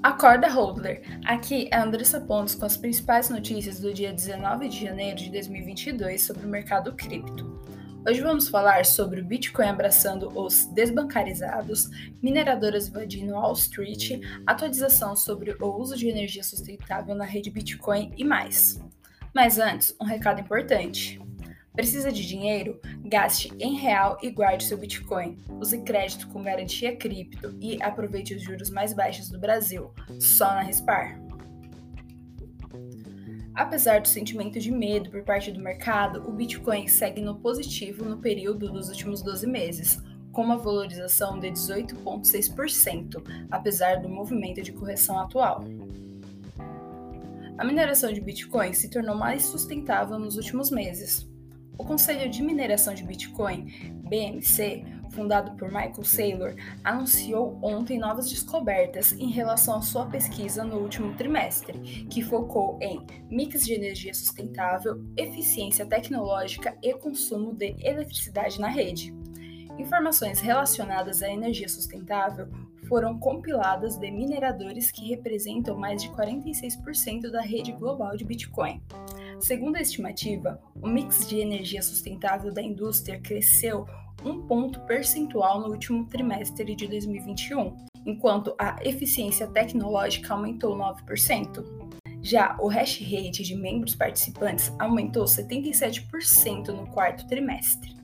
Acorda Hodler! Aqui é Andressa Pontes com as principais notícias do dia 19 de janeiro de 2022 sobre o mercado cripto. Hoje vamos falar sobre o Bitcoin abraçando os desbancarizados, mineradoras invadindo Wall Street, atualização sobre o uso de energia sustentável na rede Bitcoin e mais. Mas antes, um recado importante. Precisa de dinheiro? Gaste em real e guarde seu Bitcoin. Use crédito com garantia cripto e aproveite os juros mais baixos do Brasil, só na Rispar. Apesar do sentimento de medo por parte do mercado, o Bitcoin segue no positivo no período dos últimos 12 meses, com uma valorização de 18,6%, apesar do movimento de correção atual. A mineração de Bitcoin se tornou mais sustentável nos últimos meses, o Conselho de Mineração de Bitcoin, BMC, fundado por Michael Saylor, anunciou ontem novas descobertas em relação à sua pesquisa no último trimestre, que focou em mix de energia sustentável, eficiência tecnológica e consumo de eletricidade na rede. Informações relacionadas à energia sustentável foram compiladas de mineradores que representam mais de 46% da rede global de Bitcoin. Segundo a estimativa, o mix de energia sustentável da indústria cresceu um ponto percentual no último trimestre de 2021, enquanto a eficiência tecnológica aumentou 9%. Já o hash rate de membros participantes aumentou 77% no quarto trimestre.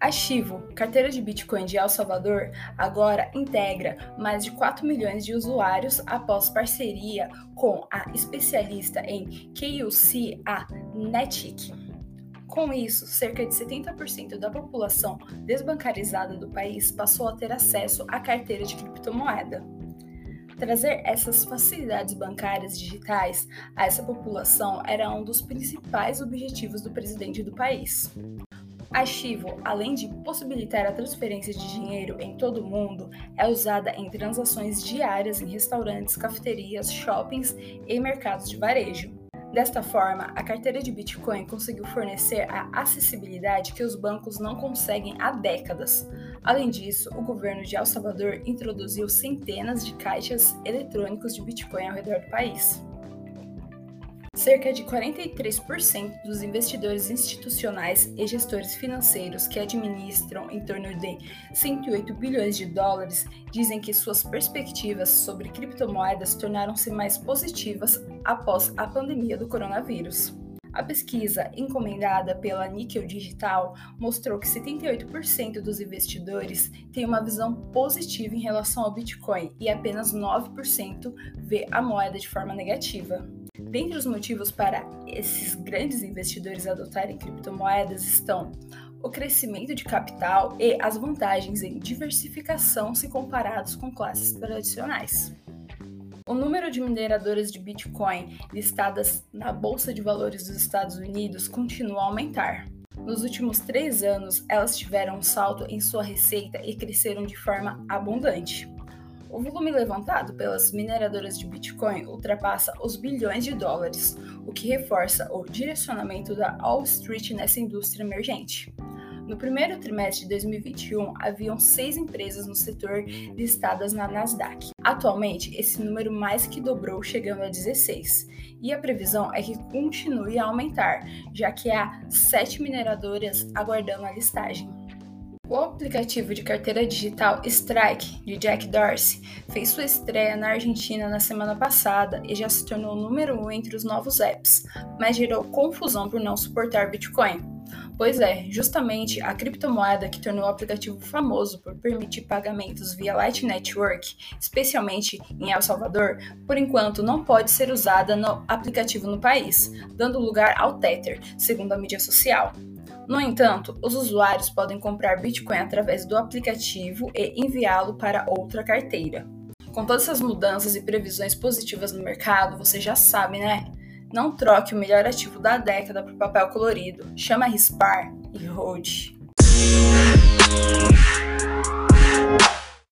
A Chivo, carteira de Bitcoin de El Salvador, agora integra mais de 4 milhões de usuários após parceria com a especialista em KUC, a Netic. Com isso, cerca de 70% da população desbancarizada do país passou a ter acesso à carteira de criptomoeda. Trazer essas facilidades bancárias digitais a essa população era um dos principais objetivos do presidente do país. A Chivo, além de possibilitar a transferência de dinheiro em todo o mundo, é usada em transações diárias em restaurantes, cafeterias, shoppings e mercados de varejo. Desta forma, a carteira de Bitcoin conseguiu fornecer a acessibilidade que os bancos não conseguem há décadas. Além disso, o governo de El Salvador introduziu centenas de caixas eletrônicos de Bitcoin ao redor do país. Cerca de 43% dos investidores institucionais e gestores financeiros que administram em torno de 108 bilhões de dólares dizem que suas perspectivas sobre criptomoedas tornaram-se mais positivas após a pandemia do coronavírus. A pesquisa, encomendada pela Nickel Digital, mostrou que 78% dos investidores têm uma visão positiva em relação ao Bitcoin e apenas 9% vê a moeda de forma negativa. Dentre os motivos para esses grandes investidores adotarem criptomoedas estão o crescimento de capital e as vantagens em diversificação se comparados com classes tradicionais. O número de mineradoras de Bitcoin listadas na Bolsa de Valores dos Estados Unidos continua a aumentar. Nos últimos três anos, elas tiveram um salto em sua receita e cresceram de forma abundante. O volume levantado pelas mineradoras de Bitcoin ultrapassa os bilhões de dólares, o que reforça o direcionamento da Wall Street nessa indústria emergente. No primeiro trimestre de 2021, haviam seis empresas no setor listadas na Nasdaq. Atualmente, esse número mais que dobrou, chegando a 16, e a previsão é que continue a aumentar, já que há sete mineradoras aguardando a listagem. O aplicativo de carteira digital Strike, de Jack Dorsey, fez sua estreia na Argentina na semana passada e já se tornou número um entre os novos apps, mas gerou confusão por não suportar Bitcoin. Pois é, justamente a criptomoeda que tornou o aplicativo famoso por permitir pagamentos via Lightning Network, especialmente em El Salvador, por enquanto não pode ser usada no aplicativo no país, dando lugar ao Tether, segundo a mídia social. No entanto, os usuários podem comprar Bitcoin através do aplicativo e enviá-lo para outra carteira. Com todas essas mudanças e previsões positivas no mercado, você já sabe, né? Não troque o melhor ativo da década por papel colorido. Chama Rispar e Hold.